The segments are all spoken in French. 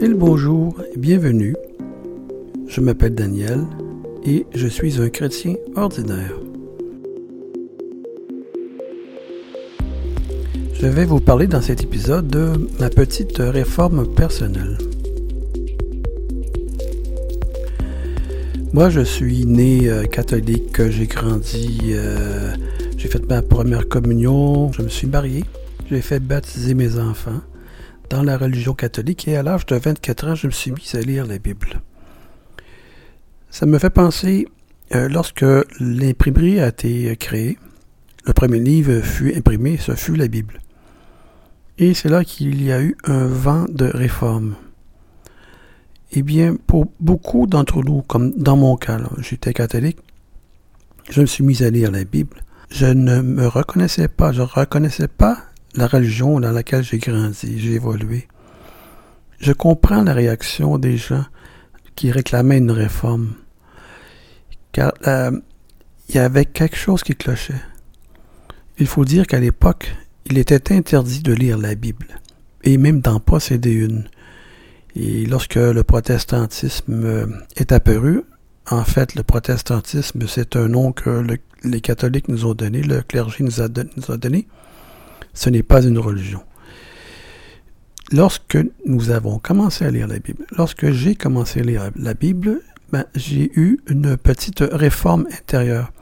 Mille bonjour et bienvenue. Je m'appelle Daniel et je suis un chrétien ordinaire. Je vais vous parler dans cet épisode de ma petite réforme personnelle. Moi, je suis né euh, catholique, j'ai grandi, euh, j'ai fait ma première communion, je me suis marié, j'ai fait baptiser mes enfants dans la religion catholique et à l'âge de 24 ans, je me suis mis à lire la Bible. Ça me fait penser, euh, lorsque l'imprimerie a été créée, le premier livre fut imprimé, ce fut la Bible. Et c'est là qu'il y a eu un vent de réforme. Eh bien, pour beaucoup d'entre nous, comme dans mon cas, j'étais catholique, je me suis mis à lire la Bible. Je ne me reconnaissais pas, je ne reconnaissais pas la religion dans laquelle j'ai grandi, j'ai évolué. Je comprends la réaction des gens qui réclamaient une réforme, car euh, il y avait quelque chose qui clochait. Il faut dire qu'à l'époque, il était interdit de lire la Bible, et même d'en posséder une. Et lorsque le protestantisme est apparu, en fait, le protestantisme, c'est un nom que les catholiques nous ont donné, le clergé nous a donné. Ce n'est pas une religion. Lorsque nous avons commencé à lire la Bible, lorsque j'ai commencé à lire la Bible, ben, j'ai eu une petite réforme intérieure.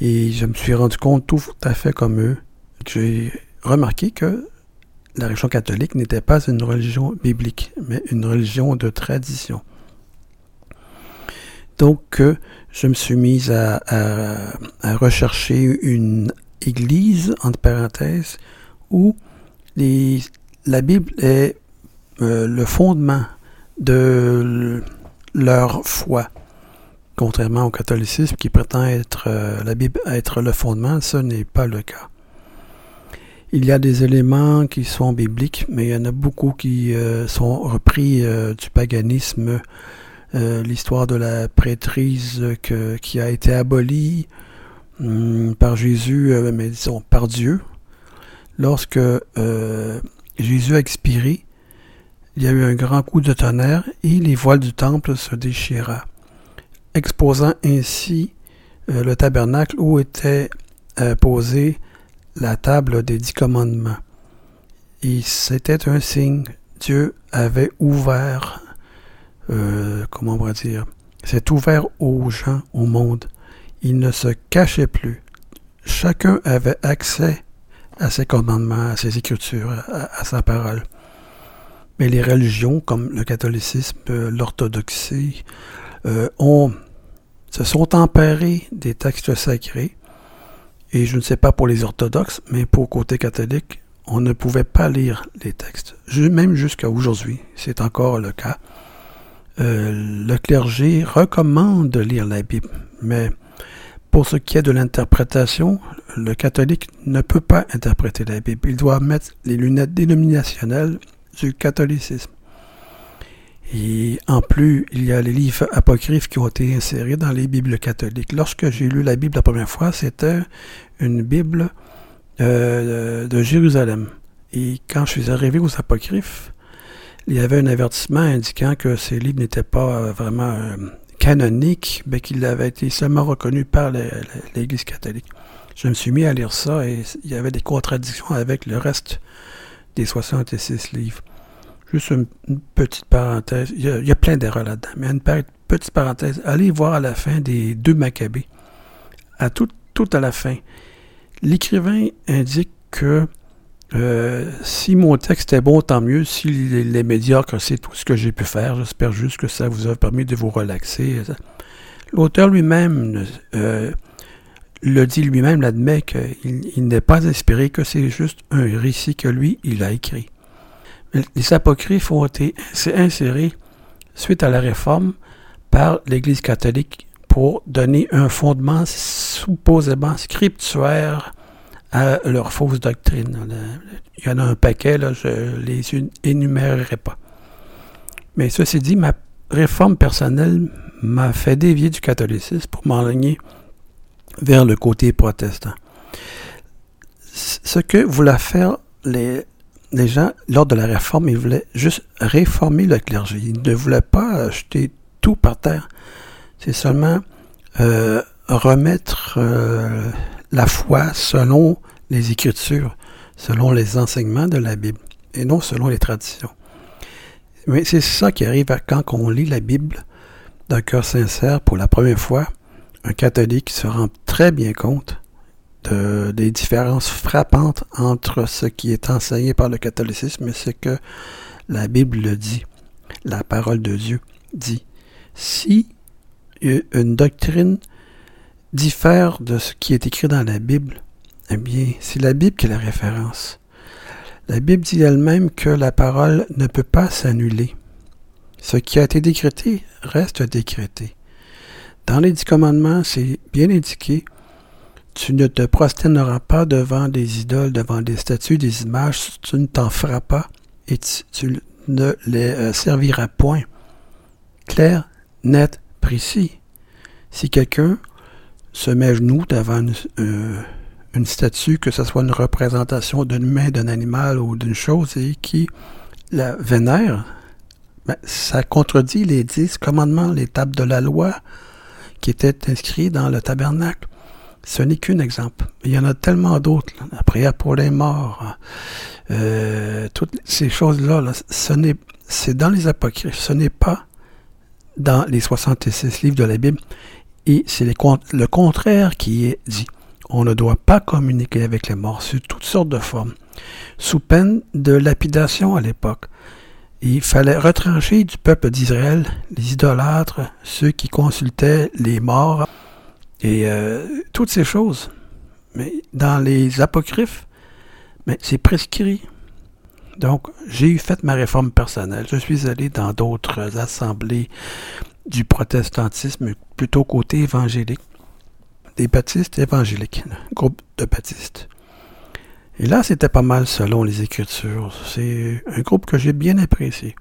Et je me suis rendu compte tout à fait comme eux. J'ai remarqué que la religion catholique n'était pas une religion biblique, mais une religion de tradition. Donc, euh, je me suis mis à, rechercher une église, entre parenthèses, où la Bible est euh, le fondement de leur foi. Contrairement au catholicisme qui prétend être euh, la Bible être le fondement, ce n'est pas le cas. Il y a des éléments qui sont bibliques, mais il y en a beaucoup qui euh, sont repris du paganisme. L'histoire de la prêtrise qui a été abolie par Jésus, mais disons par Dieu. Lorsque Jésus a expiré, il y a eu un grand coup de tonnerre et les voiles du temple se déchira, exposant ainsi le tabernacle où était posé la table des dix commandements. Et c'était un signe. Dieu avait ouvert, euh, comment on va dire, s'est ouvert aux gens, au monde. Il ne se cachait plus. Chacun avait accès à ses commandements, à ses écritures, à, sa parole. Mais les religions, comme le catholicisme, l'orthodoxie, euh, se sont emparées des textes sacrés et je ne sais pas pour les orthodoxes, mais pour le côté catholique, on ne pouvait pas lire les textes. Même jusqu'à aujourd'hui, c'est encore le cas. Euh, le clergé recommande de lire la Bible, mais pour ce qui est de l'interprétation, le catholique ne peut pas interpréter la Bible. Il doit mettre les lunettes dénominationnelles du catholicisme. Et en plus, il y a les livres apocryphes qui ont été insérés dans les Bibles catholiques. Lorsque j'ai lu la Bible la première fois, c'était une Bible euh, de Jérusalem. Et quand je suis arrivé aux apocryphes, il y avait un avertissement indiquant que ces livres n'étaient pas vraiment euh, canoniques, mais qu'ils avaient été seulement reconnus par l'Église catholique. Je me suis mis à lire ça et il y avait des contradictions avec le reste des 66 livres. Juste une, petite parenthèse. Il y a, plein d'erreurs là-dedans, mais une petite parenthèse. Allez voir à la fin des deux Maccabées. À tout à la fin. L'écrivain indique que euh, si mon texte est bon, tant mieux. S'il est médiocre, c'est tout ce que j'ai pu faire. J'espère juste que ça vous a permis de vous relaxer. L'auteur lui-même euh, le dit lui-même, l'admet qu'il il, n'est pas inspiré, que c'est juste un récit que lui, il a écrit les apocryphes ont été insérés suite à la réforme par l'Église catholique pour donner un fondement supposément scriptuaire à leur fausse doctrine. Il y en a un paquet, là, je les énumérerai pas. Mais ceci dit, ma réforme personnelle m'a fait dévier du catholicisme pour m'enligner vers le côté protestant. Ce que voulaient faire les, les gens, lors de la réforme, ils voulaient juste réformer le clergé. Ils ne voulaient pas jeter tout par terre. C'est seulement euh, remettre euh, la foi selon les Écritures, selon les enseignements de la Bible, et non selon les traditions. Mais c'est ça qui arrive quand on lit la Bible d'un cœur sincère pour la première fois. Un catholique se rend très bien compte de, des différences frappantes entre ce qui est enseigné par le catholicisme et ce que la Bible le dit. La parole de Dieu dit. Si une doctrine diffère de ce qui est écrit dans la Bible, eh bien, c'est la Bible qui est la référence. La Bible dit elle-même que la parole ne peut pas s'annuler. Ce qui a été décrété reste décrété. Dans les dix commandements, c'est bien indiqué tu ne te prosterneras pas devant des idoles, devant des statues, des images, tu ne t'en feras pas et tu, ne les euh, serviras point. Clair, net, précis. Si quelqu'un se met à genoux devant une, euh, une statue, que ce soit une représentation d'une main, d'un animal ou d'une chose, et qui la vénère, ben, ça contredit les dix commandements, les tables de la loi qui étaient inscrits dans le tabernacle. Ce n'est qu'un exemple. Il y en a tellement d'autres. La prière pour les morts, euh, toutes ces choses-là, ce n'est, c'est dans les apocryphes. Ce n'est pas dans les 66 livres de la Bible. Et c'est le contraire qui est dit. On ne doit pas communiquer avec les morts sous toutes sortes de formes, sous peine de lapidation à l'époque. Il fallait retrancher du peuple d'Israël les idolâtres, ceux qui consultaient les morts, et euh, toutes ces choses. Mais dans les apocryphes, c'est prescrit. Donc, j'ai fait ma réforme personnelle. Je suis allé dans d'autres assemblées du protestantisme, plutôt côté évangélique. Des baptistes évangéliques, groupe de baptistes. Et là, c'était pas mal selon les Écritures. C'est un groupe que j'ai bien apprécié.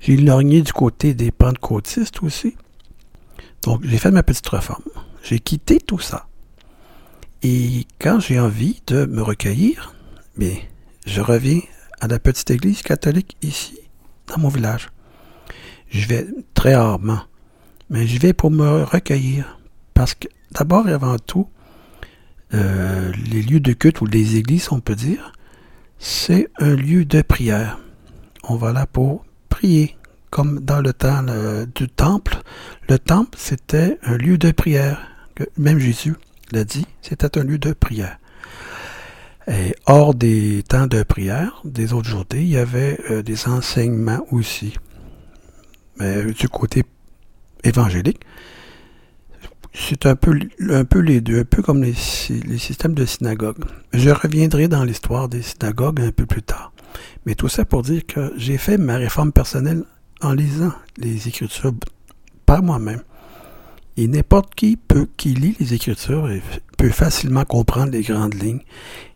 J'ai lorgné du côté des pentecôtistes aussi. Donc, j'ai fait ma petite réforme. J'ai quitté tout ça. Et quand j'ai envie de me recueillir, bien, je reviens à la petite église catholique ici, dans mon village. Je vais très rarement, mais je vais pour me recueillir. Parce que, d'abord et avant tout, euh, les lieux de culte ou les églises, on peut dire, c'est un lieu de prière. On va là pour prier, comme dans le temps du temple. Le temple, c'était un lieu de prière même Jésus l'a dit, c'était un lieu de prière. Et hors des temps de prière, des autres journées, il y avait euh, des enseignements aussi. Mais du côté évangélique, c'est un peu, un peu les deux, un peu comme les, les systèmes de synagogue. Je reviendrai dans l'histoire des synagogues un peu plus tard. Mais tout ça pour dire que j'ai fait ma réforme personnelle en lisant les Écritures par moi-même. Et n'importe qui peut, qui lit les Écritures, peut facilement comprendre les grandes lignes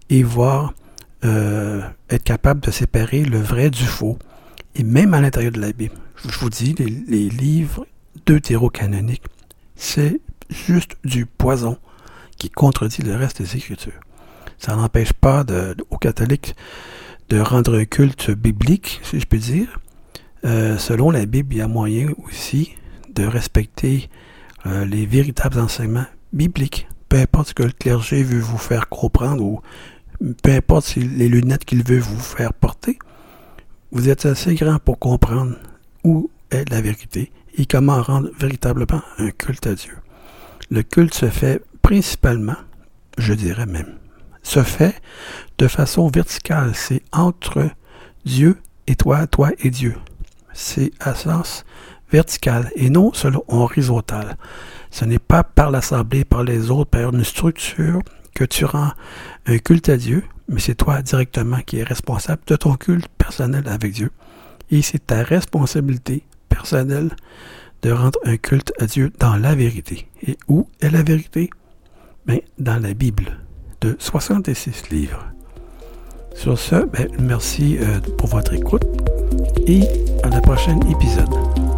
et voir, euh, être capable de séparer le vrai du faux. Et même à l'intérieur de la Bible, je vous dis, les, les livres deutérocanoniques, c'est juste du poison qui contredit le reste des Écritures. Ça n'empêche pas aux catholiques de rendre un culte biblique, si je peux dire. Euh, selon la Bible, il y a moyen aussi de respecter euh, les véritables enseignements bibliques. Peu importe ce que le clergé veut vous faire comprendre ou peu importe les lunettes qu'il veut vous faire porter, vous êtes assez grand pour comprendre où est la vérité et comment rendre véritablement un culte à Dieu. Le culte se fait principalement, je dirais même, se fait de façon verticale. C'est entre Dieu et toi, toi et Dieu. C'est à sens verticale et non selon horizontal. Ce n'est pas par l'Assemblée, par les autres, par une structure que tu rends un culte à Dieu, mais c'est toi directement qui es responsable de ton culte personnel avec Dieu. Et c'est ta responsabilité personnelle de rendre un culte à Dieu dans la vérité. Et où est la vérité? Ben, dans la Bible, de 66 livres. Sur ce, ben, merci euh, pour votre écoute et à la prochaine épisode.